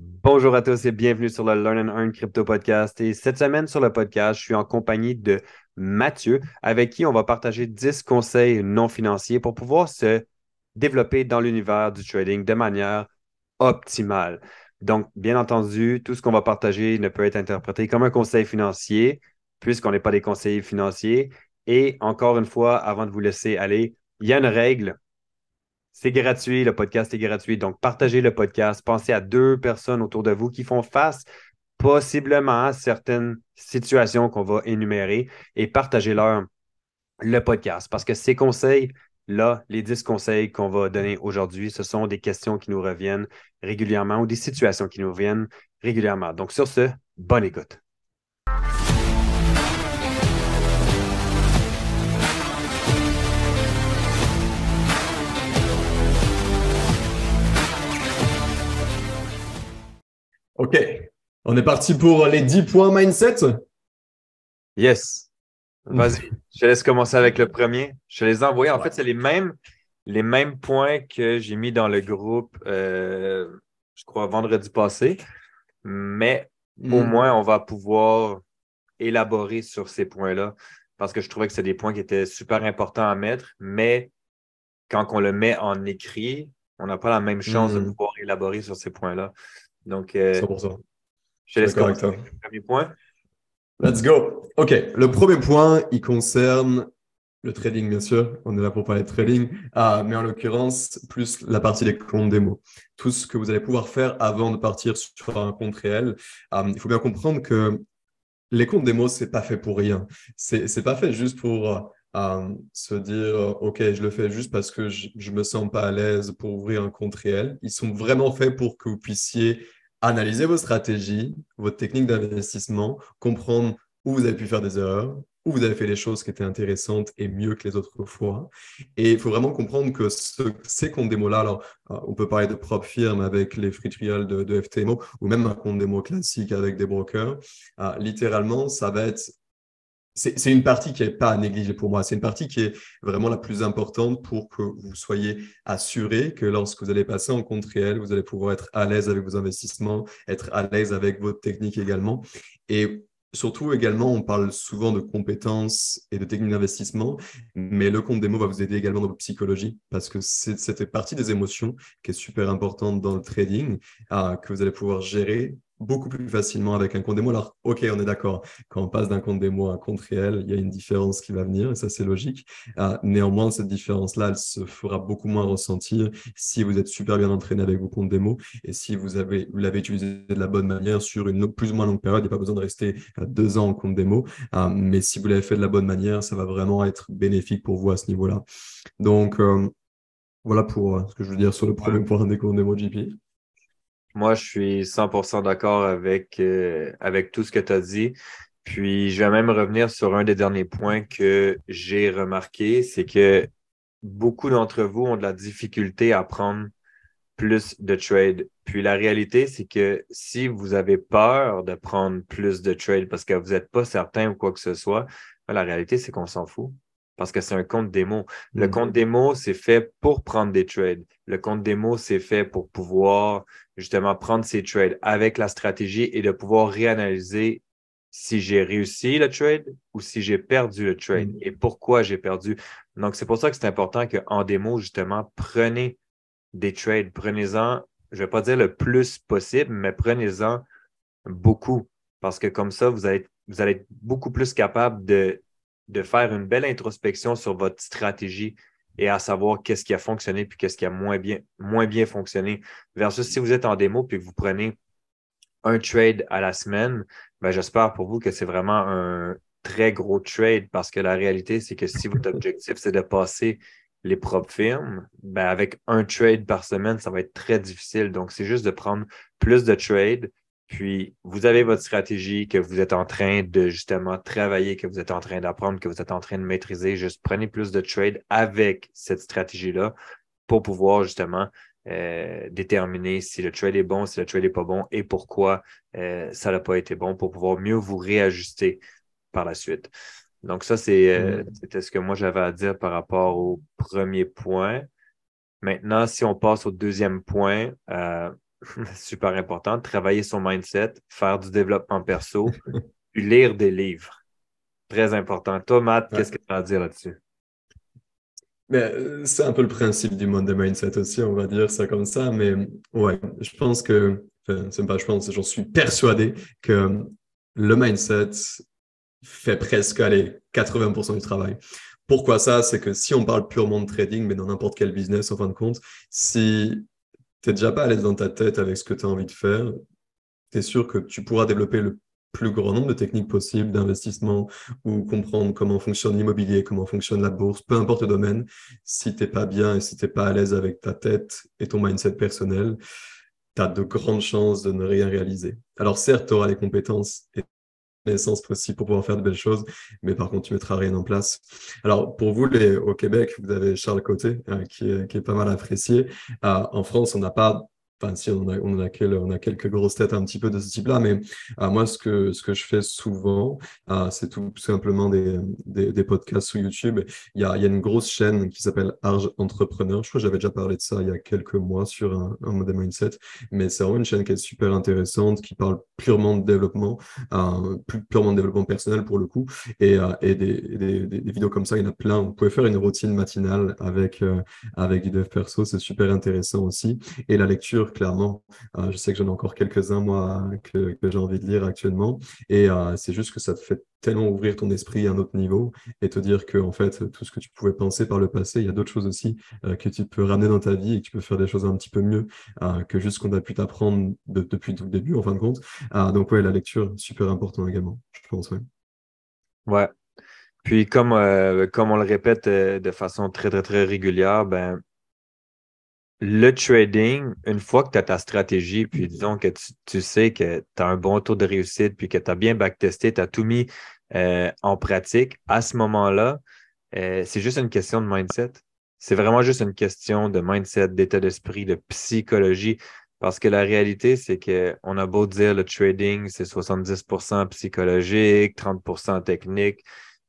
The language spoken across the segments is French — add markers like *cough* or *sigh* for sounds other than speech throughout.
Bonjour à tous et bienvenue sur le Learn and Earn Crypto Podcast. Et cette semaine sur le podcast, je suis en compagnie de Mathieu, avec qui on va partager 10 conseils non financiers pour pouvoir se développer dans l'univers du trading de manière optimale. Donc, bien entendu, tout ce qu'on va partager ne peut être interprété comme un conseil financier, puisqu'on n'est pas des conseillers financiers. Et encore une fois, avant de vous laisser aller, il y a une règle c'est gratuit, le podcast est gratuit. Donc, partagez le podcast. Pensez à deux personnes autour de vous qui font face possiblement à certaines situations qu'on va énumérer et partagez-leur le podcast. Parce que ces conseils-là, les 10 conseils qu'on va donner aujourd'hui, ce sont des questions qui nous reviennent régulièrement ou des situations qui nous reviennent régulièrement. Donc, sur ce, bonne écoute. OK. On est parti pour les 10 points mindset. Yes. Vas-y, je te laisse commencer avec le premier. Je te les envoie. En fait, c'est les mêmes, les mêmes points que j'ai mis dans le groupe, euh, je crois, vendredi passé. Mais au hmm. moins, on va pouvoir élaborer sur ces points-là parce que je trouvais que c'est des points qui étaient super importants à mettre. Mais quand on le met en écrit, on n'a pas la même chance de hmm. pouvoir élaborer sur ces points-là. Donc, euh, je te laisse commencer avec le premier point. Let's go. OK. Le premier point, il concerne le trading, bien sûr. On est là pour parler de trading. Ah, mais en l'occurrence, plus la partie des comptes démo. Tout ce que vous allez pouvoir faire avant de partir sur un compte réel. Ah, il faut bien comprendre que les comptes démo, c'est pas fait pour rien. C'est, pas fait juste pour euh, se dire, OK, je le fais juste parce que je, je me sens pas à l'aise pour ouvrir un compte réel. Ils sont vraiment faits pour que vous puissiez analyser vos stratégies, votre technique d'investissement, comprendre où vous avez pu faire des erreurs, où vous avez fait les choses qui étaient intéressantes et mieux que les autres fois. Et il faut vraiment comprendre que ce, ces comptes démo-là, alors euh, on peut parler de propres firmes avec les free trials de, de, FTMO ou même un compte démo classique avec des brokers, euh, littéralement, ça va être c'est une partie qui n'est pas à négliger pour moi. C'est une partie qui est vraiment la plus importante pour que vous soyez assuré que lorsque vous allez passer en compte réel, vous allez pouvoir être à l'aise avec vos investissements, être à l'aise avec votre technique également. Et surtout également, on parle souvent de compétences et de techniques d'investissement, mais le compte démo va vous aider également dans votre psychologie parce que c'est partie des émotions qui est super importante dans le trading, euh, que vous allez pouvoir gérer beaucoup plus facilement avec un compte démo. Alors, OK, on est d'accord. Quand on passe d'un compte démo à un compte réel, il y a une différence qui va venir et ça, c'est logique. Euh, néanmoins, cette différence-là, elle se fera beaucoup moins ressentir si vous êtes super bien entraîné avec vos comptes démo et si vous avez vous l'avez utilisé de la bonne manière sur une plus ou moins longue période. Il n'y a pas besoin de rester deux ans en compte démo. Euh, mais si vous l'avez fait de la bonne manière, ça va vraiment être bénéfique pour vous à ce niveau-là. Donc, euh, voilà pour ce que je veux dire sur le premier point des comptes démo JP. Moi, je suis 100% d'accord avec, euh, avec tout ce que tu as dit. Puis, je vais même revenir sur un des derniers points que j'ai remarqué, c'est que beaucoup d'entre vous ont de la difficulté à prendre plus de trades. Puis la réalité, c'est que si vous avez peur de prendre plus de trades parce que vous n'êtes pas certain ou quoi que ce soit, ben, la réalité, c'est qu'on s'en fout parce que c'est un compte démo. Le mm. compte démo, c'est fait pour prendre des trades. Le compte démo, c'est fait pour pouvoir justement prendre ces trades avec la stratégie et de pouvoir réanalyser si j'ai réussi le trade ou si j'ai perdu le trade mm. et pourquoi j'ai perdu. Donc, c'est pour ça que c'est important qu'en démo, justement, prenez des trades, prenez-en, je ne vais pas dire le plus possible, mais prenez-en beaucoup parce que comme ça, vous allez, vous allez être beaucoup plus capable de, de faire une belle introspection sur votre stratégie et à savoir qu'est-ce qui a fonctionné puis qu'est-ce qui a moins bien, moins bien fonctionné. Versus si vous êtes en démo puis que vous prenez un trade à la semaine, ben j'espère pour vous que c'est vraiment un très gros trade parce que la réalité, c'est que si votre *laughs* objectif, c'est de passer les propres firmes, ben avec un trade par semaine, ça va être très difficile. Donc, c'est juste de prendre plus de trades, puis, vous avez votre stratégie que vous êtes en train de justement travailler, que vous êtes en train d'apprendre, que vous êtes en train de maîtriser. Juste prenez plus de trades avec cette stratégie-là pour pouvoir justement euh, déterminer si le trade est bon, si le trade n'est pas bon et pourquoi euh, ça n'a pas été bon pour pouvoir mieux vous réajuster par la suite. Donc, ça, c'est euh, mm. ce que moi j'avais à dire par rapport au premier point. Maintenant, si on passe au deuxième point, *laughs* super important, travailler son mindset, faire du développement perso, puis lire des livres. Très important. Toi, Matt, qu'est-ce que tu as à dire là-dessus? Mais euh, c'est un peu le principe du monde des mindset aussi, on va dire ça comme ça. Mais ouais, je pense que, enfin, c'est pas je pense, j'en suis persuadé que le mindset fait presque aller 80% du travail. Pourquoi ça? C'est que si on parle purement de trading, mais dans n'importe quel business, en fin de compte, si tu n'es déjà pas à l'aise dans ta tête avec ce que tu as envie de faire, tu es sûr que tu pourras développer le plus grand nombre de techniques possibles d'investissement ou comprendre comment fonctionne l'immobilier, comment fonctionne la bourse, peu importe le domaine. Si tu n'es pas bien et si tu n'es pas à l'aise avec ta tête et ton mindset personnel, tu as de grandes chances de ne rien réaliser. Alors certes, tu auras les compétences et sens possible pour pouvoir faire de belles choses, mais par contre, tu mettras rien en place. Alors, pour vous, les, au Québec, vous avez Charles Côté, euh, qui, est, pas mal apprécié. Euh, en France, on n'a pas Enfin, si on a, a on a quelques grosses têtes un petit peu de ce type-là, mais euh, moi, ce que, je fais souvent, euh, c'est tout simplement des, des, podcasts sur YouTube. Il y a une grosse chaîne qui s'appelle Arge Entrepreneur. Je crois que j'avais déjà parlé de ça il y a quelques mois sur un, un modèle mindset, mais c'est vraiment une chaîne qui est super intéressante, qui parle purement de développement, euh, purement de développement personnel pour le coup, et, euh, des, vidéos comme ça, il y en a plein. Vous pouvez faire une routine matinale avec, euh, avec du dev perso, c'est super intéressant aussi. Et la lecture, clairement. Euh, je sais que j'en ai encore quelques-uns, moi, que, j'ai envie de lire actuellement. Et euh, c'est juste que ça te fait tellement ouvrir ton esprit à un autre niveau et te dire que, en fait, tout ce que tu pouvais penser par le passé, il y a d'autres choses aussi que tu peux ramener dans ta vie et que tu peux faire des choses un petit peu mieux que juste ce qu'on a pu t'apprendre depuis tout le début, en fin de compte. Donc, ouais, la lecture, super important également, je pense, ouais. Ouais. Puis, comme, comme on le répète de façon très, très, très régulière, ben, le trading, une fois que tu as ta stratégie, puis disons que tu, sais que tu as un bon taux de réussite, puis que tu as bien backtesté, tu as tout mis euh, en pratique, à ce moment-là, euh, c'est juste une question de mindset. C'est vraiment juste une question de mindset, d'état d'esprit, de psychologie. Parce que la réalité, c'est qu'on a beau dire le trading, c'est 70% psychologique, 30% technique.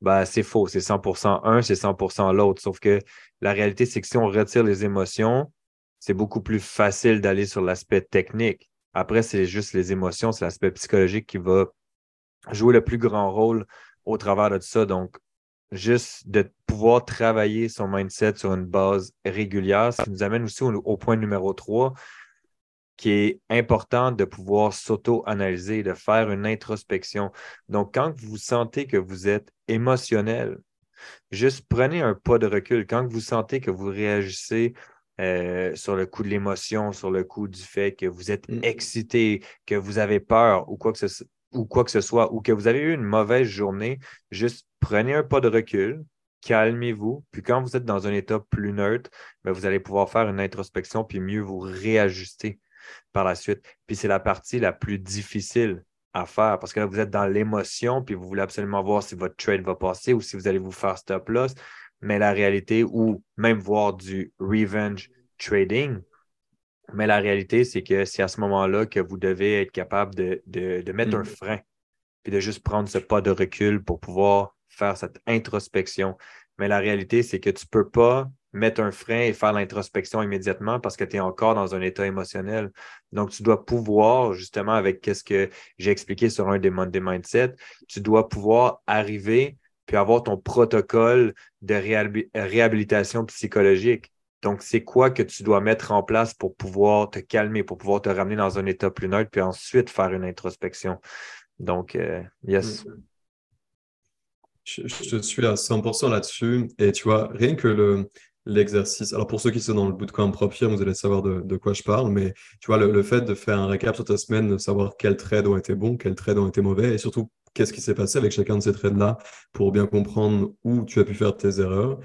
Ben, c'est faux. C'est 100% un, c'est 100% l'autre. Sauf que la réalité, c'est que si on retire les émotions, c'est beaucoup plus facile d'aller sur l'aspect technique. Après, c'est juste les émotions, c'est l'aspect psychologique qui va jouer le plus grand rôle au travers de tout ça. Donc, juste de pouvoir travailler son mindset sur une base régulière, ça nous amène aussi au, point numéro 3, qui est important de pouvoir s'auto-analyser, de faire une introspection. Donc, quand vous sentez que vous êtes émotionnel, juste prenez un pas de recul. Quand vous sentez que vous réagissez euh, sur le coup de l'émotion, sur le coup du fait que vous êtes mm. excité, que vous avez peur ou quoi, que ce, ou quoi que ce soit, ou que vous avez eu une mauvaise journée, juste prenez un pas de recul, calmez-vous, puis quand vous êtes dans un état plus neutre, ben, vous allez pouvoir faire une introspection, puis mieux vous réajuster par la suite. Puis c'est la partie la plus difficile à faire parce que là, vous êtes dans l'émotion, puis vous voulez absolument voir si votre trade va passer ou si vous allez vous faire stop loss mais la réalité, ou même voir du revenge trading, mais la réalité, c'est que c'est à ce moment-là que vous devez être capable de, de, mettre un mm. frein, puis de juste prendre ce pas de recul pour pouvoir faire cette introspection. Mais la réalité, c'est que tu ne peux pas mettre un frein et faire l'introspection immédiatement parce que tu es encore dans un état émotionnel. Donc, tu dois pouvoir, justement, avec ce que j'ai expliqué sur un des Monday Mindset, tu dois pouvoir arriver puis avoir ton protocole de réhabilitation psychologique. Donc, c'est quoi que tu dois mettre en place pour pouvoir te calmer, pour pouvoir te ramener dans un état plus neutre, puis ensuite faire une introspection? Donc, euh, yes. Je, suis à 100% là-dessus. Et tu vois, rien que le, l'exercice. Alors, pour ceux qui sont dans le bootcamp propre, vous allez savoir de, quoi je parle, mais tu vois, le, fait de faire un récap sur ta semaine, de savoir quels trades ont été bons, quels trades ont été mauvais, et surtout qu'est-ce qui s'est passé avec chacun de ces trades-là pour bien comprendre où tu as pu faire tes erreurs.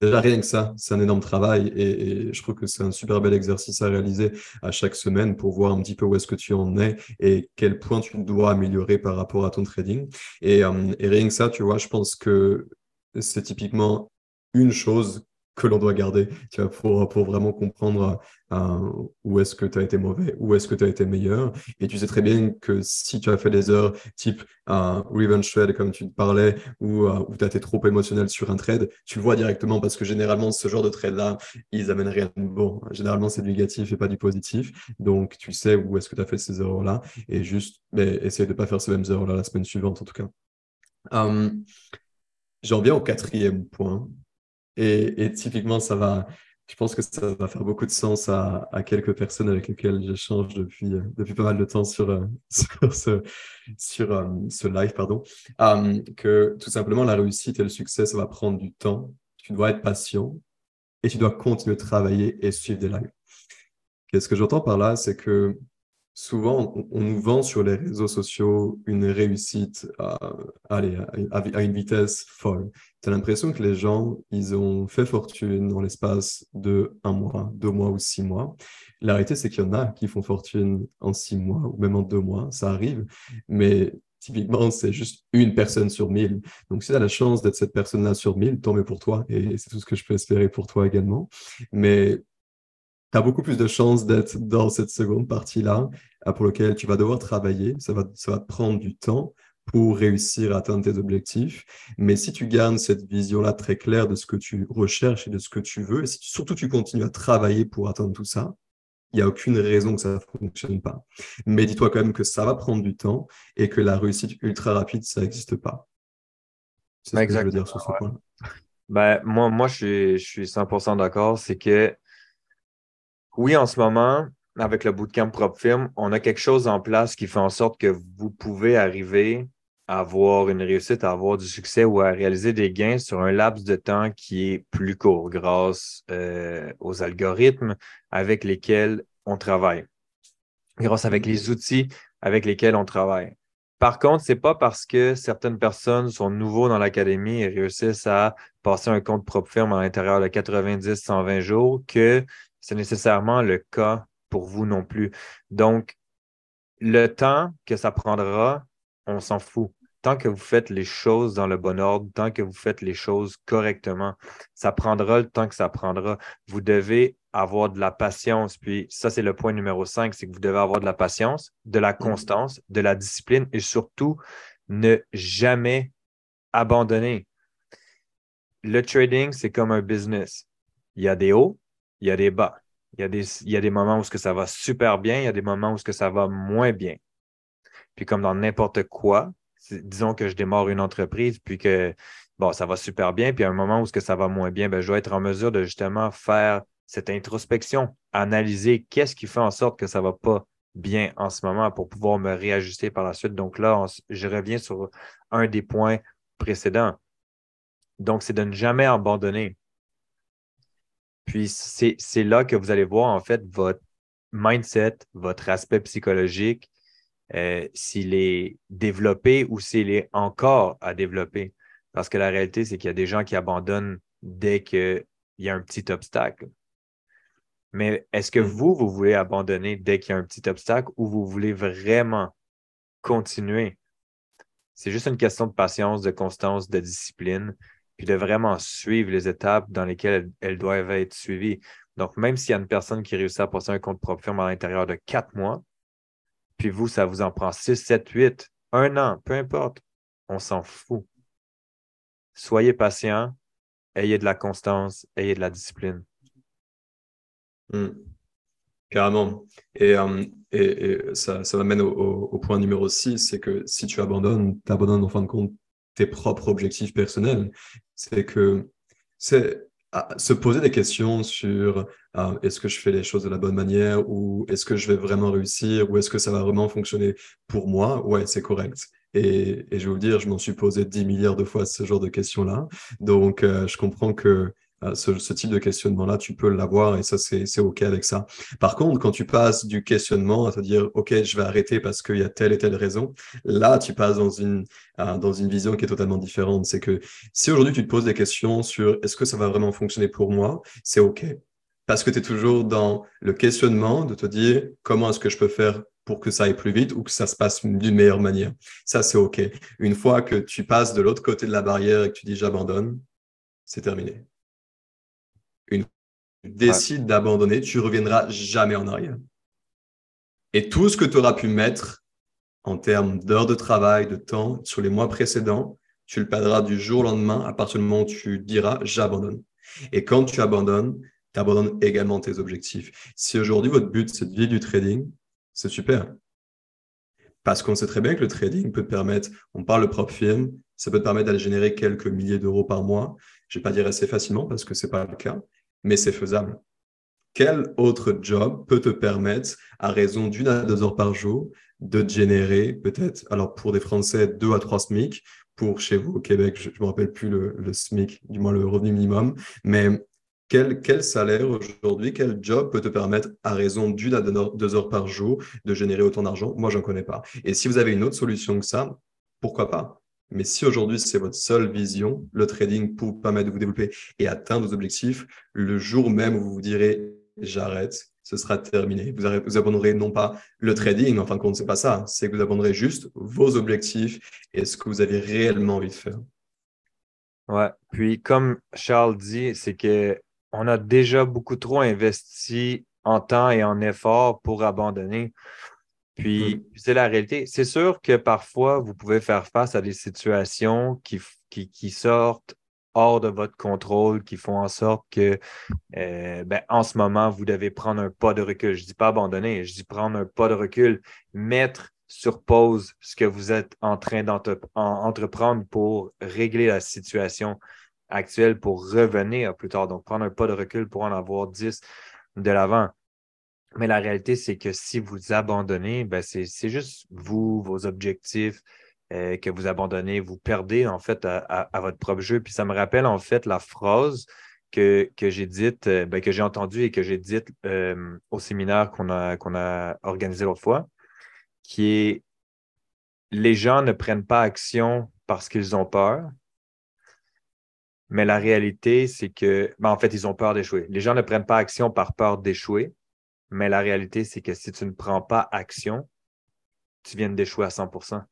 Déjà, rien que ça, c'est un énorme travail et, je trouve que c'est un super bel exercice à réaliser à chaque semaine pour voir un petit peu où est-ce que tu en es et quel point tu dois améliorer par rapport à ton trading. Et, euh, et rien que ça, tu vois, je pense que c'est typiquement une chose que l'on doit garder tu vois, pour, pour vraiment comprendre euh, où est-ce que tu as été mauvais, où est-ce que tu as été meilleur. Et tu sais très bien que si tu as fait des heures type euh, revenge trade, comme tu parlais, ou euh, où tu as été trop émotionnel sur un trade, tu le vois directement parce que généralement, ce genre de trade-là, ils amènent rien de bon. Généralement, c'est du négatif et pas du positif. Donc, tu sais où est-ce que tu as fait ces erreurs-là et juste mais, essayer de ne pas faire ces mêmes erreurs-là la semaine suivante, en tout cas. J'en viens au quatrième point. Et, typiquement, ça va, je pense que ça va faire beaucoup de sens à, quelques personnes avec lesquelles j'échange depuis, euh, depuis pas mal de temps sur, euh, *laughs* sur, ce, sur euh, ce live, pardon, que tout simplement la réussite et le succès, ça va prendre du temps. Tu dois être patient et tu dois continuer de travailler et suivre des lives. Qu'est-ce que j'entends par là, c'est que souvent, on, nous vend sur les réseaux sociaux une réussite à, à, une vitesse folle. Tu as l'impression que les gens, ils ont fait fortune dans l'espace de un mois, deux mois ou six mois. La réalité, c'est qu'il y en a qui font fortune en six mois ou même en deux mois. Ça arrive. Mais typiquement, c'est juste une personne sur mille. Donc, si tu as la chance d'être cette personne-là sur mille, tant mieux pour toi. Et c'est tout ce que je peux espérer pour toi également. Mais tu as beaucoup plus de chances d'être dans cette seconde partie-là euh, pour laquelle tu vas devoir travailler. Ça va, ça va te prendre du temps pour réussir à atteindre tes objectifs. Mais si tu gardes cette vision-là très claire de ce que tu recherches et de ce que tu veux, et si surtout tu continues à travailler pour atteindre tout ça, il n'y a aucune raison que ça ne fonctionne pas. Mais dis-toi quand même que ça va prendre du temps et que la réussite ultra rapide, ça n'existe pas. C'est ce que je veux dire sur ce point. Ben, moi, moi, je suis, je suis 100% d'accord. C'est que oui, en ce moment, avec le bootcamp Propre Firme, on a quelque chose en place qui fait en sorte que vous pouvez arriver à avoir une réussite, à avoir du succès ou à réaliser des gains sur un laps de temps qui est plus court grâce euh, aux algorithmes avec lesquels on travaille, grâce avec les outils avec lesquels on travaille. Par contre, ce n'est pas parce que certaines personnes sont nouveaux dans l'académie et réussissent à passer un compte propre firme à l'intérieur de 90-120 jours que c'est nécessairement le cas pour vous non plus. Donc, le temps que ça prendra, on s'en fout. Tant que vous faites les choses dans le bon ordre, tant que vous faites les choses correctement, ça prendra le temps que ça prendra. Vous devez avoir de la patience. Puis ça, c'est le point numéro 5, c'est que vous devez avoir de la patience, de la mm. constance, de la discipline et surtout ne jamais abandonner. Le trading, c'est comme un business. Il y a des hauts, il y a des bas. Il y a des, il y a des moments où ce que ça va super bien, il y a des moments où ce que ça va moins bien. Puis comme dans n'importe quoi, disons que je démarre une entreprise, puis que bon, ça va super bien, puis à un moment où ce que ça va moins bien, ben, je dois être en mesure de justement faire cette introspection, analyser qu'est-ce qui fait en sorte que ça ne va pas bien en ce moment pour pouvoir me réajuster par la suite. Donc là, je reviens sur un des points précédents. Donc, c'est de ne jamais abandonner. Puis c'est là que vous allez voir en fait votre mindset, votre aspect psychologique, euh, s'il est développé ou s'il est encore à développer. Parce que la réalité, c'est qu'il y a des gens qui abandonnent dès qu'il y a un petit obstacle. Mais est-ce que mm. vous, vous voulez abandonner dès qu'il y a un petit obstacle ou vous voulez vraiment continuer? C'est juste une question de patience, de constance, de discipline puis de vraiment suivre les étapes dans lesquelles elles, doivent être suivies. Donc, même s'il y a une personne qui réussit à passer un compte propre firme à l'intérieur de quatre mois, puis vous, ça vous en prend six, sept, huit, un an, peu importe, on s'en fout. Soyez patient, ayez de la constance, ayez de la discipline. Hmm. Carrément. Et, euh, et, ça, ça m'amène au, au, point numéro 6, c'est que si tu abandonnes, tu abandonnes en fin de compte tes propres objectifs personnels. C'est que c'est se poser des questions sur ah, est-ce que je fais les choses de la bonne manière ou est-ce que je vais vraiment réussir ou est-ce que ça va vraiment fonctionner pour moi? Ouais, c'est correct. Et, et, je vais vous dire, je m'en suis posé 10 milliards de fois ce genre de questions-là. Donc, euh, je comprends que euh, ce, type de questionnement-là, tu peux l'avoir et ça, c'est OK avec ça. Par contre, quand tu passes du questionnement à te dire, OK, je vais arrêter parce qu'il y a telle et telle raison, là, tu passes dans une, euh, dans une vision qui est totalement différente. C'est que si aujourd'hui tu te poses des questions sur est-ce que ça va vraiment fonctionner pour moi, c'est OK. Parce que tu es toujours dans le questionnement de te dire comment est-ce que je peux faire pour que ça aille plus vite ou que ça se passe d'une meilleure manière. Ça, c'est OK. Une fois que tu passes de l'autre côté de la barrière et que tu dis j'abandonne, c'est terminé. Une tu décides d'abandonner, tu reviendras jamais en arrière. Et tout ce que tu auras pu mettre en termes d'heures de travail, de temps sur les mois précédents, tu le perdras du jour au lendemain à partir du moment où tu diras j'abandonne. Et quand tu abandonnes, tu abandonnes également tes objectifs. Si aujourd'hui votre but c'est de vivre du trading, c'est super. Parce qu'on sait très bien que le trading peut te permettre, on parle de propre firme, ça peut te permettre d'aller générer quelques milliers d'euros par mois. Je ne vais pas dire assez facilement parce que ce n'est pas le cas, mais c'est faisable. Quel autre job peut te permettre, à raison d'une à deux heures par jour, de générer peut-être, alors pour des Français, deux à trois SMIC, pour chez vous au Québec, je ne me rappelle plus le, SMIC, du moins le revenu minimum, mais quel, quel salaire aujourd'hui, quel job peut te permettre, à raison d'une à deux heures par jour, de générer autant d'argent? Moi, je n'en connais pas. Et si vous avez une autre solution que ça, pourquoi pas? Mais si aujourd'hui c'est votre seule vision, le trading pour permettre de vous développer et atteindre vos objectifs, le jour même où vous vous direz j'arrête, ce sera terminé. Vous, vous abandonnerez non pas le trading, en fin de compte, c'est pas ça, c'est que vous abandonnerez juste vos objectifs et ce que vous avez réellement envie de faire. Ouais, puis comme Charles dit, c'est que on a déjà beaucoup trop investi en temps et en effort pour abandonner. Puis, mm. c'est la réalité. C'est sûr que parfois, vous pouvez faire face à des situations qui, qui, sortent hors de votre contrôle, qui font en sorte que, euh, ben, en ce moment, vous devez prendre un pas de recul. Je ne dis pas abandonner, je dis prendre un pas de recul, mettre sur pause ce que vous êtes en train d'entreprendre pour régler la situation actuelle, pour revenir plus tard. Donc, prendre un pas de recul pour en avoir 10 de l'avant. Mais la réalité, c'est que si vous abandonnez, ben c'est juste vous, vos objectifs euh, que vous abandonnez, vous perdez en fait à, votre propre jeu. Puis ça me rappelle en fait la phrase que, que j'ai dite, euh, ben, que j'ai entendue et que j'ai dite euh, au séminaire qu'on a, qu'on a organisé l'autre fois, qui est les gens ne prennent pas action parce qu'ils ont peur. Mais la réalité, c'est que, ben, en fait, ils ont peur d'échouer. Les gens ne prennent pas action par peur d'échouer, mais la réalité, c'est que si tu ne prends pas action, tu viens d'échouer à 100%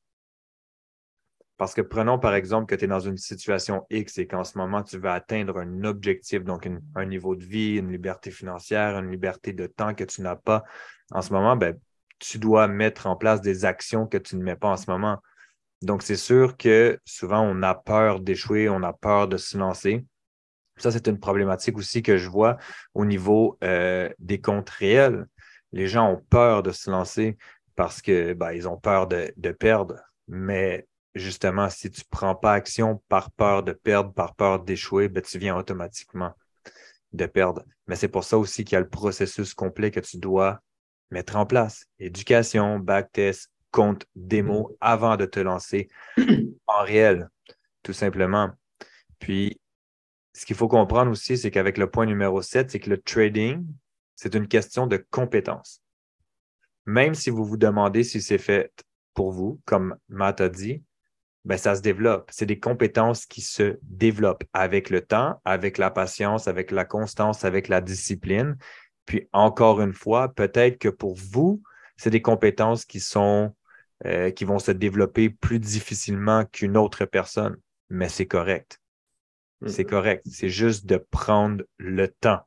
Parce que prenons par exemple que tu es dans une situation X et qu'en ce moment, tu veux atteindre un objectif, donc un niveau de vie, une liberté financière, une liberté de temps que tu n'as pas en ce moment, ben, tu dois mettre en place des actions que tu ne mets pas en ce moment. Donc, c'est sûr que souvent, on a peur d'échouer, on a peur de se lancer. Ça, c'est une problématique aussi que je vois au niveau euh, des comptes réels. Les gens ont peur de se lancer parce que ben, ils ont peur de, perdre. Mais justement, si tu ne prends pas action par peur de perdre, par peur d'échouer, ben, tu viens automatiquement de perdre. Mais c'est pour ça aussi qu'il y a le processus complet que tu dois mettre en place. Éducation, backtest, compte démo avant de te lancer en réel, tout simplement. Puis, ce qu'il faut comprendre aussi, c'est qu'avec le point numéro 7, c'est que le trading, c'est une question de compétence. Même si vous vous demandez si c'est fait pour vous, comme Matt a dit, ben ça se développe. C'est des compétences qui se développent avec le temps, avec la patience, avec la constance, avec la discipline. Puis encore une fois, peut-être que pour vous, c'est des compétences qui sont euh, qui vont se développer plus difficilement qu'une autre personne, mais c'est correct. C'est mm. correct. C'est juste de prendre le temps.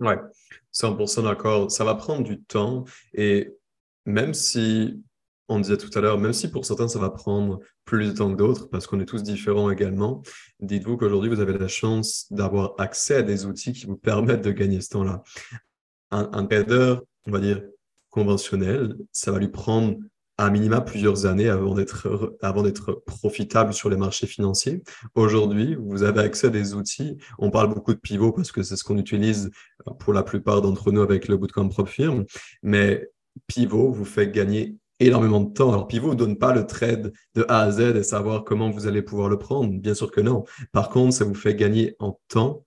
Ouais, 100% d'accord. Ça va prendre du temps et même si, on disait tout à l'heure, même si pour certains ça va prendre plus de temps que d'autres parce qu'on est tous différents également, dites-vous qu'aujourd'hui vous avez la chance d'avoir accès à des outils qui vous permettent de gagner ce temps-là. Un, un trader, on va dire conventionnel, ça va lui prendre à minima plusieurs années avant d'être avant d'être profitable sur les marchés financiers. Aujourd'hui, vous avez accès à des outils. On parle beaucoup de pivot parce que c'est ce qu'on utilise pour la plupart d'entre nous avec le bootcamp Prop Firm. Mais pivot vous fait gagner énormément de temps. Alors, pivot ne donne pas le trade de A à Z et savoir comment vous allez pouvoir le prendre. Bien sûr que non. Par contre, ça vous fait gagner en temps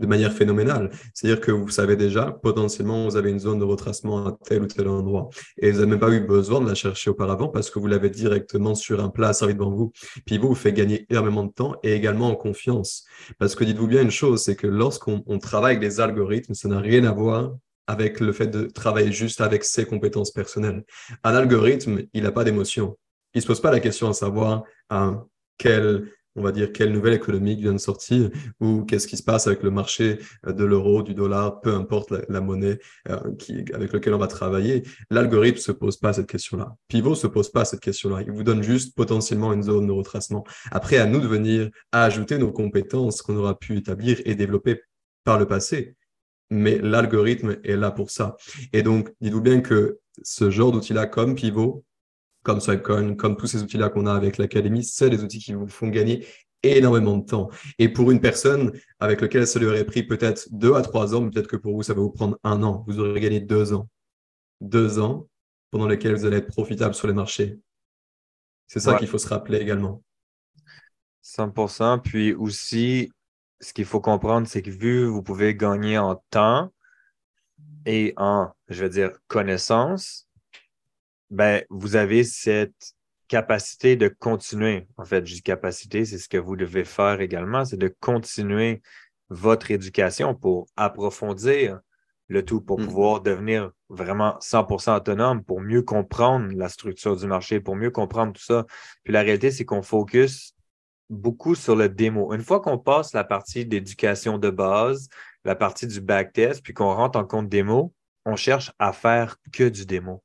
de manière phénoménale. C'est-à-dire que vous savez déjà, potentiellement, vous avez une zone de retracement à tel ou tel endroit. Et vous n'avez même pas eu besoin de la chercher auparavant parce que vous l'avez directement sur un plat servi devant vous. Puis vous, vous fait gagner énormément de temps et également en confiance. Parce que dites-vous bien une chose, c'est que lorsqu'on travaille avec des algorithmes, ça n'a rien à voir avec le fait de travailler juste avec ses compétences personnelles. Un algorithme, il n'a pas d'émotion. Il ne se pose pas la question à savoir hein, quel on va dire, quelle nouvelle économique vient de sortir ou qu'est-ce qui se passe avec le marché de l'euro, du dollar, peu importe la, monnaie euh, avec laquelle on va travailler. L'algorithme se pose pas cette question-là. Pivot se pose pas cette question-là. Il vous donne juste potentiellement une zone de retracement. Après, à nous de venir ajouter nos compétences qu'on aura pu établir et développer par le passé. Mais l'algorithme est là pour ça. Et donc, dites-vous bien que ce genre d'outils-là, comme Pivot, comme Swipecoin, comme tous ces outils-là qu'on a avec l'académie, c'est des outils qui vous font gagner énormément de temps. Et pour une personne avec laquelle ça lui aurait pris peut-être deux à trois ans, peut-être que pour vous, ça va vous prendre un an. Vous aurez gagné deux ans. Deux ans pendant lesquels vous allez être profitable sur les marchés. C'est ça qu'il faut se rappeler également. 100%. Puis aussi, ce qu'il faut comprendre, c'est que vu vous pouvez gagner en temps et en, je veux dire, connaissance, ben, vous avez cette capacité de continuer. En fait, juste capacité, c'est ce que vous devez faire également, c'est de continuer votre éducation pour approfondir le tout, pour mm. pouvoir devenir vraiment 100% autonome, pour mieux comprendre la structure du marché, pour mieux comprendre tout ça. Puis la réalité, c'est qu'on focus beaucoup sur le démo. Une fois qu'on passe la partie d'éducation de base, la partie du backtest, puis qu'on rentre en compte démo, on cherche à faire que du démo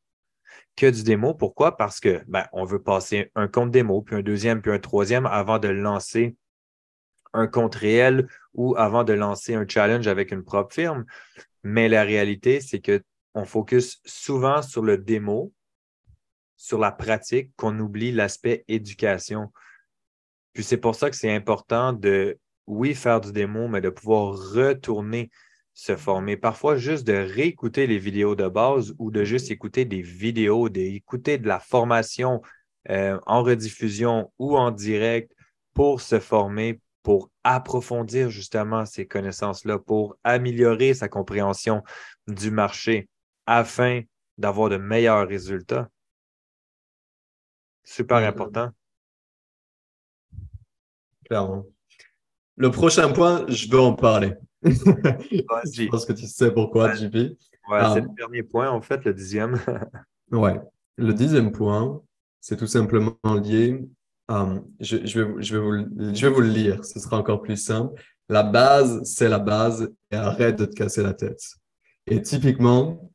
que du démo. Pourquoi? Parce que ben, on veut passer un compte démo, puis un deuxième, puis un troisième avant de lancer un compte réel ou avant de lancer un challenge avec une propre firme. Mais la réalité, c'est qu'on focus souvent sur le démo, sur la pratique, qu'on oublie l'aspect éducation. Puis c'est pour ça que c'est important de, oui, faire du démo, mais de pouvoir retourner se former. Parfois, juste de réécouter les vidéos de base ou de juste écouter des vidéos, d'écouter de la formation euh, en rediffusion ou en direct pour se former, pour approfondir justement ces connaissances-là, pour améliorer sa compréhension du marché afin d'avoir de meilleurs résultats. Super important. Clairement. Le prochain point, je veux en parler. Je pense que tu sais pourquoi, JP. Ouais, c'est le dernier point, en fait, le dixième. *laughs* ouais. Le dixième point, c'est tout simplement lié. je, je, vais, je, vais vous, je vais vous le lire, ce sera encore plus simple. La base, c'est la base et arrête de te casser la tête. Et typiquement,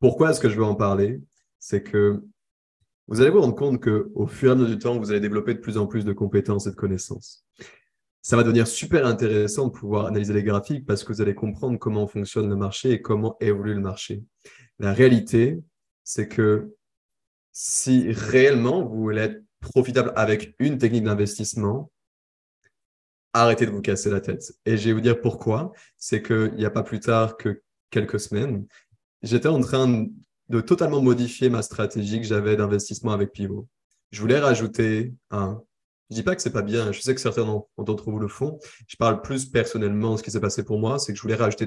pourquoi est-ce que je veux en parler? C'est que vous allez vous rendre compte qu'au fur et à mesure du temps, vous allez développer de plus en plus de compétences et de connaissances ça va devenir super intéressant de pouvoir analyser les graphiques parce que vous allez comprendre comment fonctionne le marché et comment évolue le marché. La réalité, c'est que si réellement vous voulez être profitable avec une technique d'investissement, arrêtez de vous casser la tête. Et je vais vous dire pourquoi. C'est qu'il n'y a pas plus tard que quelques semaines, j'étais en train de totalement modifier ma stratégie que j'avais d'investissement avec Pivot. Je voulais rajouter un je dis pas que c'est pas bien. Je sais que certains d'entre vous le font. Je parle plus personnellement. Ce qui s'est passé pour moi, c'est que je voulais rajouter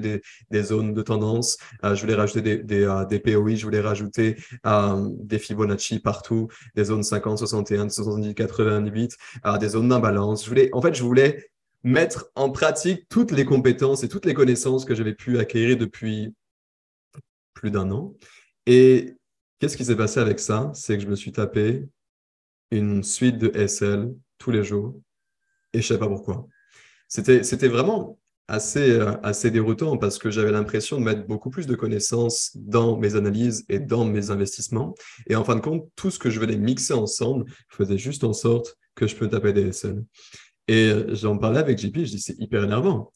des, zones de tendance. Euh, je voulais rajouter des, euh, POI. Je voulais rajouter euh, des Fibonacci partout, des zones 50, 61, 70, 88, des zones d'imbalance. Je voulais, en fait, je voulais mettre en pratique toutes les compétences et toutes les connaissances que j'avais pu acquérir depuis plus d'un an. Et qu'est-ce qui s'est passé avec ça? C'est que je me suis tapé une suite de SL tous les jours et je sais pas pourquoi. C'était, c'était vraiment assez, euh, assez déroutant parce que j'avais l'impression de mettre beaucoup plus de connaissances dans mes analyses et dans mes investissements. Et en fin de compte, tout ce que je venais mixer ensemble faisait juste en sorte que je peux taper des SL. Et euh, j'en parlais avec JP, je dis c'est hyper énervant.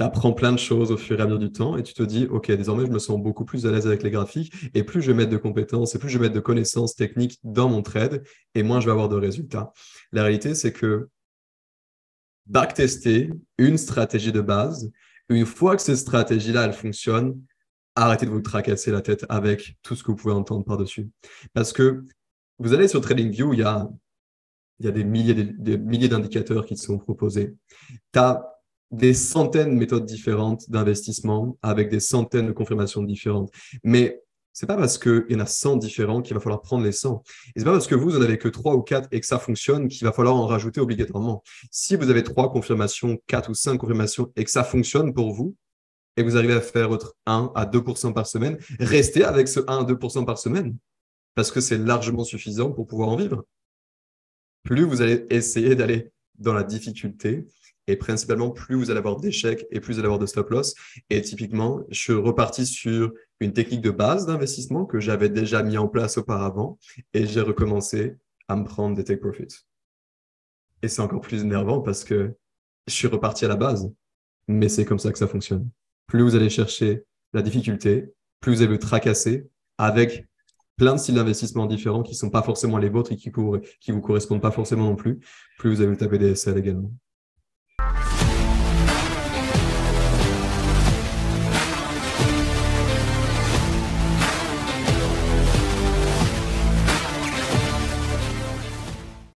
Tu apprends plein de choses au fur et à mesure du temps et tu te dis, OK, désormais, je me sens beaucoup plus à l'aise avec les graphiques et plus je vais mettre de compétences et plus je vais mettre de connaissances techniques dans mon trade et moins je vais avoir de résultats. La réalité, c'est que backtester une stratégie de base, une fois que cette stratégie-là, elle fonctionne, arrêtez de vous tracasser la tête avec tout ce que vous pouvez entendre par-dessus. Parce que vous allez sur TradingView, il y a, y a des milliers, des, milliers d'indicateurs qui sont proposés. Tu as des centaines de méthodes différentes d'investissement avec des centaines de confirmations différentes. Mais c'est pas parce qu'il y en a 100 différents qu'il va falloir prendre les 100. Et c'est pas parce que vous, en avez que 3 ou 4 et que ça fonctionne qu'il va falloir en rajouter obligatoirement. Si vous avez 3 confirmations, 4 ou 5 confirmations et que ça fonctionne pour vous, et vous arrivez à faire votre 1 à 2% par semaine, restez avec ce 1 à 2% par semaine parce que c'est largement suffisant pour pouvoir en vivre. Plus vous allez essayer d'aller dans la difficulté. Et principalement, plus vous allez avoir d'échecs et plus vous allez avoir de stop loss. Et typiquement, je suis reparti sur une technique de base d'investissement que j'avais déjà mis en place auparavant et j'ai recommencé à me prendre des take profits. Et c'est encore plus énervant parce que je suis reparti à la base. Mais c'est comme ça que ça fonctionne. Plus vous allez chercher la difficulté, plus vous allez le tracasser avec plein de styles d'investissement différents qui ne sont pas forcément les vôtres et qui ne vous correspondent pas forcément non plus, plus vous allez vous taper des SL également.